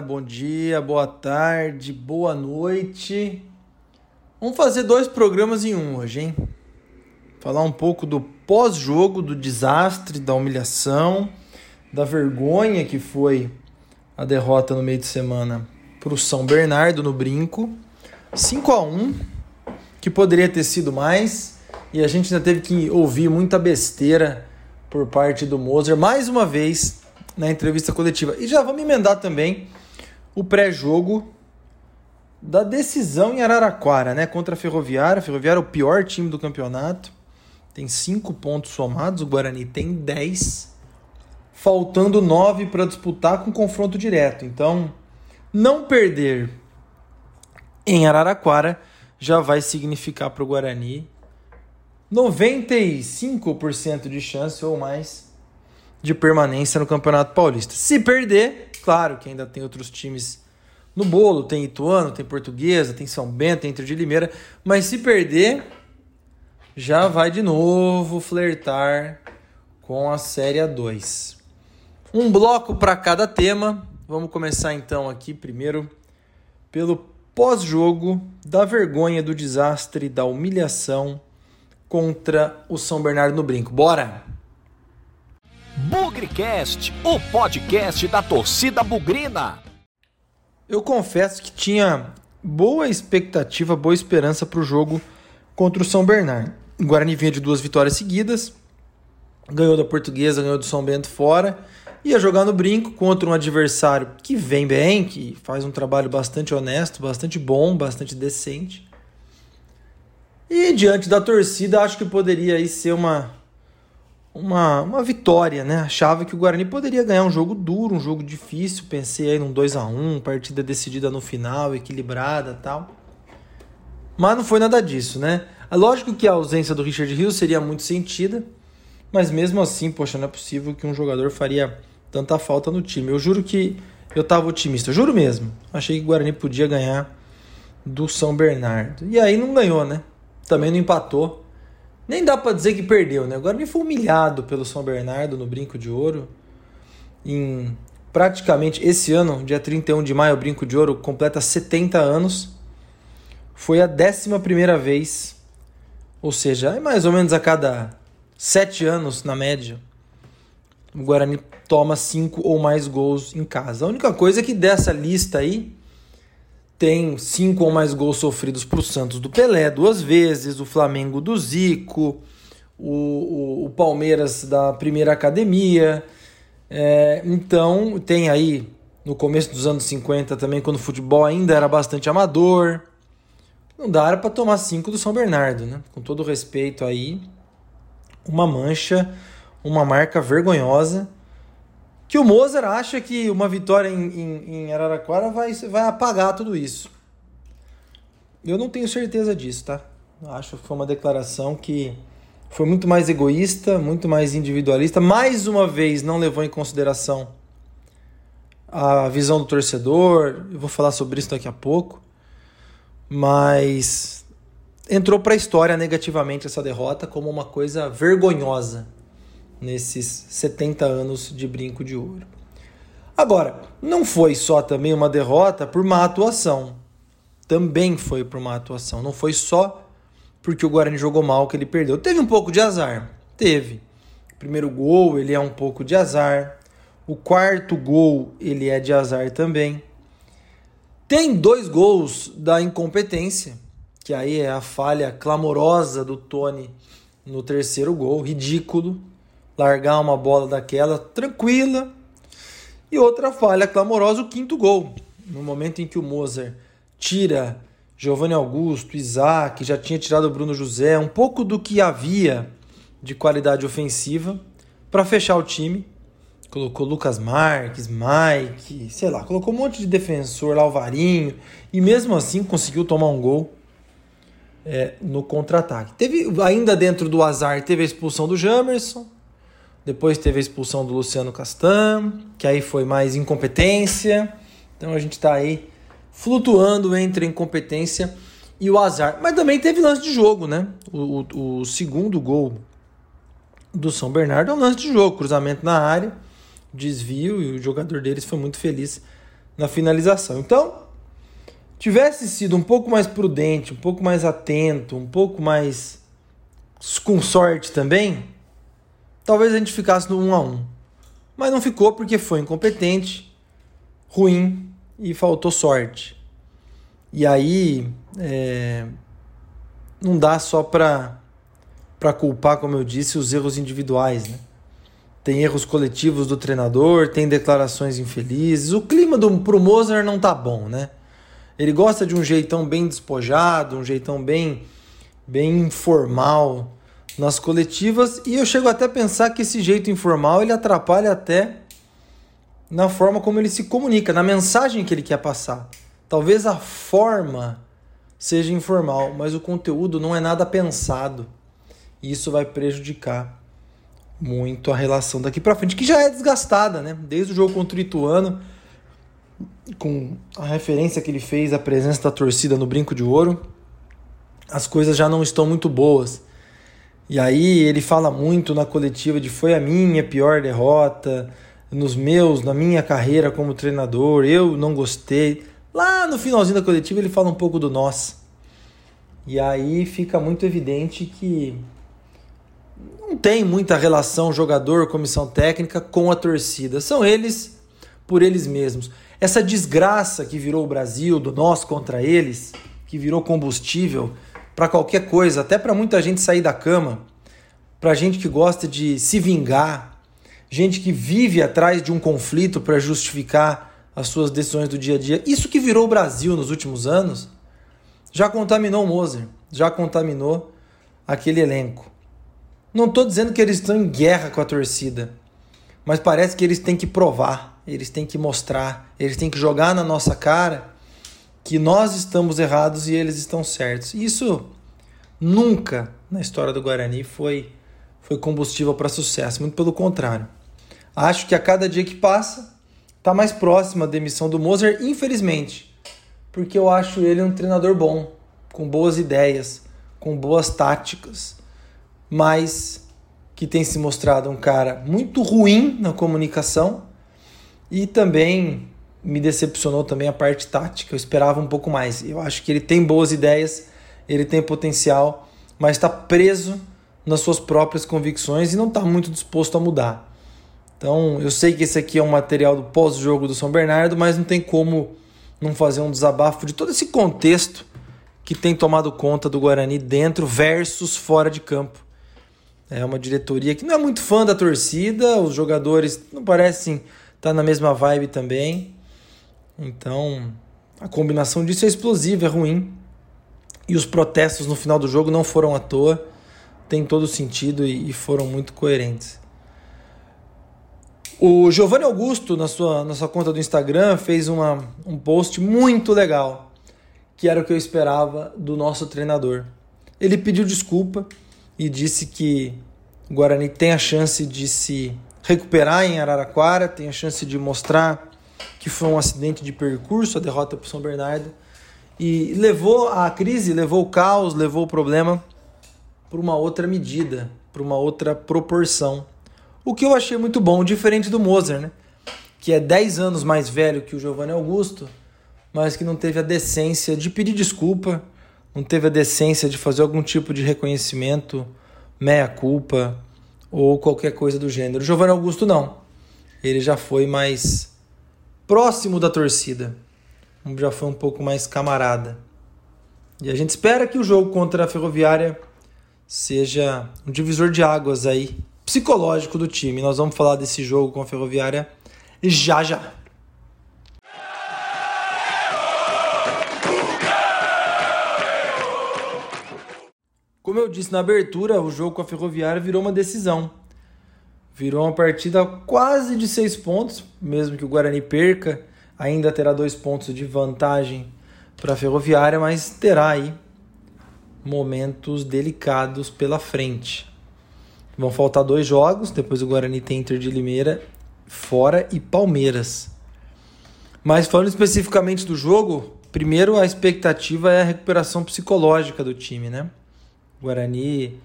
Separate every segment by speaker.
Speaker 1: Bom dia, boa tarde, boa noite. Vamos fazer dois programas em um hoje, hein? Falar um pouco do pós-jogo, do desastre, da humilhação, da vergonha que foi a derrota no meio de semana para o São Bernardo no Brinco. 5 a 1 que poderia ter sido mais, e a gente ainda teve que ouvir muita besteira por parte do Moser, mais uma vez na entrevista coletiva. E já vamos emendar também o pré-jogo da decisão em Araraquara, né? Contra a Ferroviária. A Ferroviária é o pior time do campeonato. Tem cinco pontos somados, o Guarani tem 10. Faltando nove para disputar com confronto direto. Então, não perder em Araraquara já vai significar para o Guarani 95% de chance ou mais de permanência no Campeonato Paulista. Se perder, claro que ainda tem outros times no bolo, tem Ituano, tem Portuguesa, tem São Bento, tem de Limeira, mas se perder, já vai de novo flertar com a Série A2. Um bloco para cada tema. Vamos começar então aqui primeiro pelo pós-jogo da vergonha, do desastre, da humilhação contra o São Bernardo no Brinco. Bora!
Speaker 2: Bugrecast, o podcast da torcida bugrina.
Speaker 1: Eu confesso que tinha boa expectativa, boa esperança para o jogo contra o São Bernardo. O Guarani vinha de duas vitórias seguidas, ganhou da Portuguesa, ganhou do São Bento fora, ia jogar no brinco contra um adversário que vem bem, que faz um trabalho bastante honesto, bastante bom, bastante decente. E diante da torcida, acho que poderia aí ser uma uma, uma vitória, né? Achava que o Guarani poderia ganhar um jogo duro, um jogo difícil. Pensei aí num 2 a 1 partida decidida no final, equilibrada tal. Mas não foi nada disso, né? É lógico que a ausência do Richard Hill seria muito sentida, mas mesmo assim, poxa, não é possível que um jogador faria tanta falta no time. Eu juro que eu tava otimista, juro mesmo. Achei que o Guarani podia ganhar do São Bernardo. E aí não ganhou, né? Também não empatou. Nem dá para dizer que perdeu, né? Agora me foi humilhado pelo São Bernardo no Brinco de Ouro. Em praticamente esse ano, dia 31 de maio, o Brinco de Ouro completa 70 anos. Foi a 11 primeira vez, ou seja, é mais ou menos a cada 7 anos na média, o Guarani toma 5 ou mais gols em casa. A única coisa é que dessa lista aí, tem cinco ou mais gols sofridos para o Santos do Pelé duas vezes, o Flamengo do Zico, o, o, o Palmeiras da primeira academia. É, então tem aí no começo dos anos 50 também, quando o futebol ainda era bastante amador. Não dá para tomar cinco do São Bernardo, né? Com todo respeito aí, uma mancha, uma marca vergonhosa que o Mozart acha que uma vitória em, em, em, Araraquara vai, vai apagar tudo isso. Eu não tenho certeza disso, tá? Acho que foi uma declaração que foi muito mais egoísta, muito mais individualista. Mais uma vez, não levou em consideração a visão do torcedor. Eu vou falar sobre isso daqui a pouco. Mas entrou para a história negativamente essa derrota como uma coisa vergonhosa nesses 70 anos de brinco de ouro. Agora, não foi só também uma derrota por má atuação. Também foi por má atuação. Não foi só porque o Guarani jogou mal que ele perdeu. Teve um pouco de azar. Teve. O primeiro gol, ele é um pouco de azar. O quarto gol, ele é de azar também. Tem dois gols da incompetência, que aí é a falha clamorosa do Tony no terceiro gol, ridículo largar uma bola daquela tranquila. E outra falha clamorosa, o quinto gol. No momento em que o Mozart tira Giovanni Augusto, Isaac, já tinha tirado o Bruno José, um pouco do que havia de qualidade ofensiva para fechar o time. Colocou Lucas Marques, Mike, sei lá, colocou um monte de defensor lá, Alvarinho, e mesmo assim conseguiu tomar um gol é, no contra-ataque. Teve ainda dentro do azar, teve a expulsão do Jamerson, depois teve a expulsão do Luciano Castan, que aí foi mais incompetência. Então a gente está aí flutuando entre a incompetência e o azar. Mas também teve lance de jogo, né? O, o, o segundo gol do São Bernardo é um lance de jogo, cruzamento na área, desvio, e o jogador deles foi muito feliz na finalização. Então, tivesse sido um pouco mais prudente, um pouco mais atento, um pouco mais com sorte também, talvez a gente ficasse no 1 a 1. Mas não ficou porque foi incompetente, ruim e faltou sorte. E aí é, não dá só para para culpar, como eu disse, os erros individuais, né? Tem erros coletivos do treinador, tem declarações infelizes. O clima do pro Mozart não tá bom, né? Ele gosta de um jeitão bem despojado, um jeitão bem bem informal nas coletivas e eu chego até a pensar que esse jeito informal ele atrapalha até na forma como ele se comunica, na mensagem que ele quer passar. Talvez a forma seja informal, mas o conteúdo não é nada pensado. E isso vai prejudicar muito a relação daqui para frente, que já é desgastada, né? Desde o jogo contra o Ituano, com a referência que ele fez à presença da torcida no Brinco de Ouro, as coisas já não estão muito boas. E aí ele fala muito na coletiva de foi a minha pior derrota, nos meus, na minha carreira como treinador, eu não gostei. Lá no finalzinho da coletiva ele fala um pouco do nós. E aí fica muito evidente que não tem muita relação jogador, comissão técnica com a torcida. São eles por eles mesmos. Essa desgraça que virou o Brasil, do nós contra eles, que virou combustível para qualquer coisa, até para muita gente sair da cama, para gente que gosta de se vingar, gente que vive atrás de um conflito para justificar as suas decisões do dia a dia. Isso que virou o Brasil nos últimos anos já contaminou o Moser, já contaminou aquele elenco. Não estou dizendo que eles estão em guerra com a torcida, mas parece que eles têm que provar, eles têm que mostrar, eles têm que jogar na nossa cara que nós estamos errados e eles estão certos. Isso nunca na história do Guarani foi, foi combustível para sucesso, muito pelo contrário. Acho que a cada dia que passa, está mais próxima a demissão do Moser, infelizmente, porque eu acho ele um treinador bom, com boas ideias, com boas táticas, mas que tem se mostrado um cara muito ruim na comunicação e também me decepcionou também a parte tática. Eu esperava um pouco mais. Eu acho que ele tem boas ideias, ele tem potencial, mas está preso nas suas próprias convicções e não está muito disposto a mudar. Então, eu sei que esse aqui é um material do pós-jogo do São Bernardo, mas não tem como não fazer um desabafo de todo esse contexto que tem tomado conta do Guarani dentro versus fora de campo. É uma diretoria que não é muito fã da torcida, os jogadores não parecem estar na mesma vibe também. Então, a combinação disso é explosiva, é ruim. E os protestos no final do jogo não foram à toa, tem todo sentido e foram muito coerentes. O Giovanni Augusto, na sua, na sua conta do Instagram, fez uma, um post muito legal, que era o que eu esperava do nosso treinador. Ele pediu desculpa e disse que o Guarani tem a chance de se recuperar em Araraquara, tem a chance de mostrar que foi um acidente de percurso, a derrota para o São Bernardo, e levou a crise, levou o caos, levou o problema para uma outra medida, para uma outra proporção. O que eu achei muito bom, diferente do Mozart, né? Que é 10 anos mais velho que o Giovanni Augusto, mas que não teve a decência de pedir desculpa, não teve a decência de fazer algum tipo de reconhecimento, meia-culpa ou qualquer coisa do gênero. O Giovanni Augusto não. Ele já foi mais próximo da torcida, já foi um pouco mais camarada. E a gente espera que o jogo contra a Ferroviária seja um divisor de águas aí psicológico do time. Nós vamos falar desse jogo com a Ferroviária já já. Como eu disse na abertura, o jogo com a Ferroviária virou uma decisão. Virou uma partida quase de seis pontos, mesmo que o Guarani perca, ainda terá dois pontos de vantagem para a Ferroviária, mas terá aí momentos delicados pela frente. Vão faltar dois jogos, depois o Guarani tem Inter de Limeira fora e Palmeiras. Mas falando especificamente do jogo, primeiro a expectativa é a recuperação psicológica do time, né? O Guarani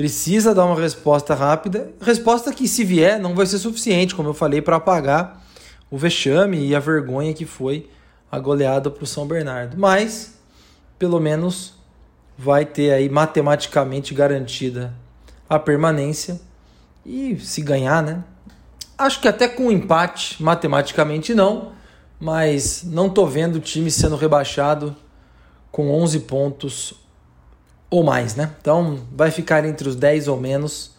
Speaker 1: precisa dar uma resposta rápida, resposta que se vier não vai ser suficiente, como eu falei, para apagar o vexame e a vergonha que foi a goleada para o São Bernardo. Mas, pelo menos, vai ter aí matematicamente garantida a permanência. E se ganhar, né? Acho que até com um empate, matematicamente não, mas não tô vendo o time sendo rebaixado com 11 pontos ou mais, né? Então vai ficar entre os 10 ou menos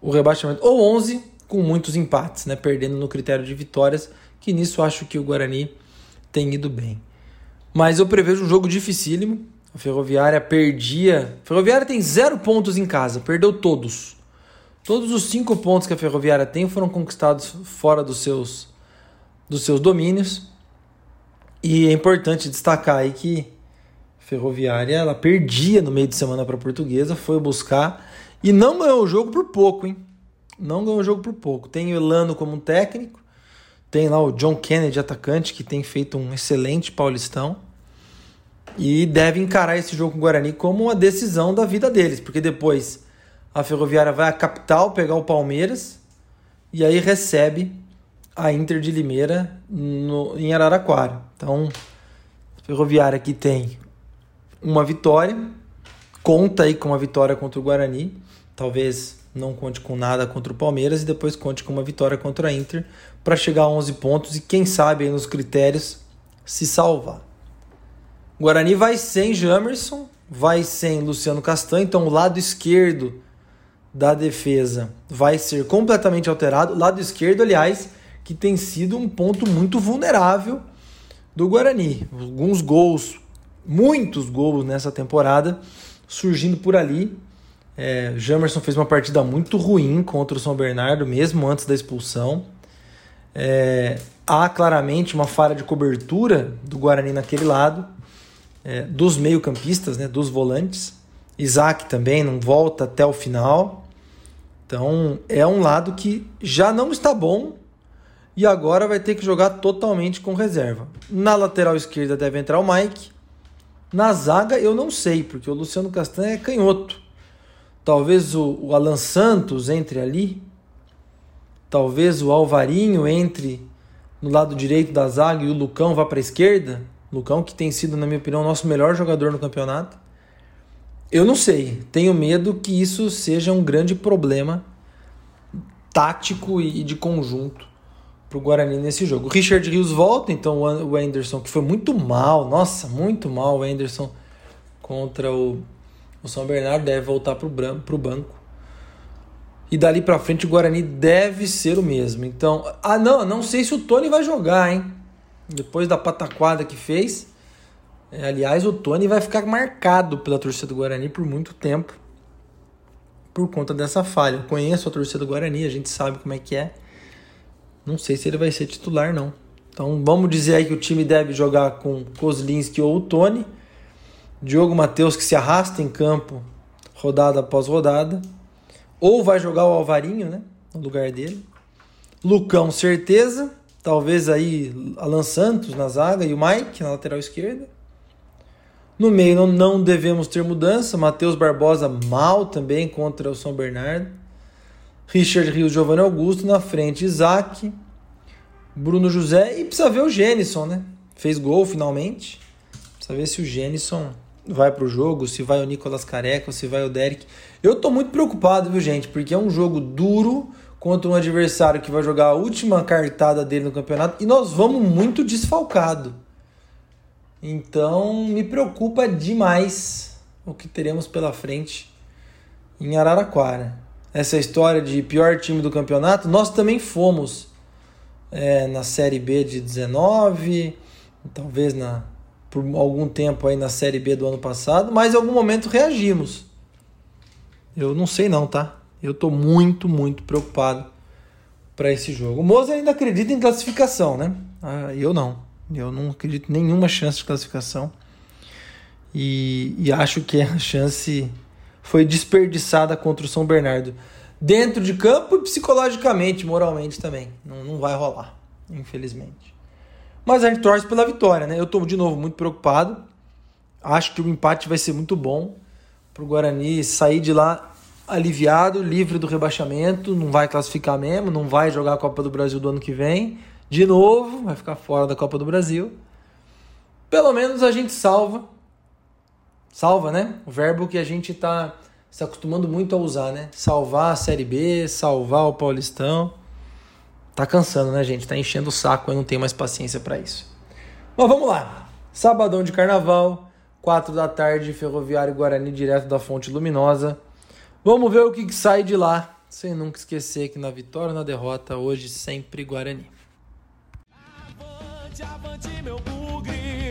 Speaker 1: o rebaixamento, ou 11 com muitos empates, né? Perdendo no critério de vitórias, que nisso acho que o Guarani tem ido bem. Mas eu prevejo um jogo dificílimo. A Ferroviária perdia. A Ferroviária tem zero pontos em casa, perdeu todos. Todos os cinco pontos que a Ferroviária tem foram conquistados fora dos seus, dos seus domínios. E é importante destacar aí que Ferroviária ela perdia no meio de semana para a Portuguesa, foi buscar e não ganhou o jogo por pouco, hein? Não ganhou o jogo por pouco. Tem o Elano como técnico, tem lá o John Kennedy, atacante, que tem feito um excelente paulistão. E deve encarar esse jogo com o Guarani como uma decisão da vida deles, porque depois a Ferroviária vai à capital pegar o Palmeiras e aí recebe a Inter de Limeira no, em Araraquara. Então, Ferroviária que tem uma vitória, conta aí com uma vitória contra o Guarani, talvez não conte com nada contra o Palmeiras e depois conte com uma vitória contra a Inter para chegar a 11 pontos e quem sabe nos critérios se salvar. O Guarani vai sem Jamerson, vai sem Luciano Castanho, então o lado esquerdo da defesa vai ser completamente alterado. Lado esquerdo, aliás, que tem sido um ponto muito vulnerável do Guarani. Alguns gols, muitos gols nessa temporada surgindo por ali. É, Jamerson fez uma partida muito ruim contra o São Bernardo, mesmo antes da expulsão. É, há claramente uma falha de cobertura do Guarani naquele lado, é, dos meio-campistas, né, dos volantes. Isaac também não volta até o final. Então é um lado que já não está bom e agora vai ter que jogar totalmente com reserva. Na lateral esquerda deve entrar o Mike. Na zaga eu não sei, porque o Luciano Castanha é canhoto. Talvez o, o Alan Santos entre ali. Talvez o Alvarinho entre no lado direito da zaga e o Lucão vá para a esquerda. Lucão que tem sido, na minha opinião, o nosso melhor jogador no campeonato. Eu não sei, tenho medo que isso seja um grande problema tático e de conjunto para o Guarani nesse jogo. O Richard Rios volta, então o Anderson, que foi muito mal, nossa, muito mal o Anderson contra o, o São Bernardo, deve voltar para o banco. E dali para frente o Guarani deve ser o mesmo. Então, ah não, não sei se o Tony vai jogar, hein? Depois da pataquada que fez, é, aliás, o Tony vai ficar marcado pela torcida do Guarani por muito tempo por conta dessa falha. Eu conheço a torcida do Guarani, a gente sabe como é que é. Não sei se ele vai ser titular, não. Então vamos dizer aí que o time deve jogar com Kozlinski ou o Tony. Diogo Matheus que se arrasta em campo rodada após rodada. Ou vai jogar o Alvarinho, né? No lugar dele. Lucão, certeza. Talvez aí Alan Santos na zaga e o Mike na lateral esquerda. No meio não, não devemos ter mudança. Matheus Barbosa mal também contra o São Bernardo. Richard Rios, Giovanni Augusto na frente, Isaac, Bruno José e precisa ver o Gênison, né? Fez gol finalmente. Precisa ver se o Gênison vai pro jogo, se vai o Nicolas Careca, se vai o Derek. Eu tô muito preocupado, viu, gente? Porque é um jogo duro contra um adversário que vai jogar a última cartada dele no campeonato e nós vamos muito desfalcado. Então me preocupa demais o que teremos pela frente em Araraquara. Essa história de pior time do campeonato, nós também fomos é, na Série B de 19, talvez na, por algum tempo aí na Série B do ano passado, mas em algum momento reagimos. Eu não sei não, tá? Eu tô muito, muito preocupado para esse jogo. O Moza ainda acredita em classificação, né? Ah, eu não. Eu não acredito em nenhuma chance de classificação. E, e acho que a chance foi desperdiçada contra o São Bernardo. Dentro de campo e psicologicamente, moralmente também. Não, não vai rolar, infelizmente. Mas a gente torce pela vitória, né? Eu estou de novo muito preocupado. Acho que o empate vai ser muito bom para o Guarani sair de lá aliviado, livre do rebaixamento, não vai classificar mesmo, não vai jogar a Copa do Brasil do ano que vem de novo, vai ficar fora da Copa do Brasil. Pelo menos a gente salva. Salva, né? O verbo que a gente está se acostumando muito a usar, né? Salvar a Série B, salvar o Paulistão. Tá cansando, né, gente? Tá enchendo o saco, eu não tenho mais paciência para isso. Mas vamos lá. Sabadão de carnaval, 4 da tarde, Ferroviário Guarani direto da Fonte Luminosa. Vamos ver o que, que sai de lá, sem nunca esquecer que na vitória ou na derrota, hoje sempre Guarani. Avante, avante, meu bugre,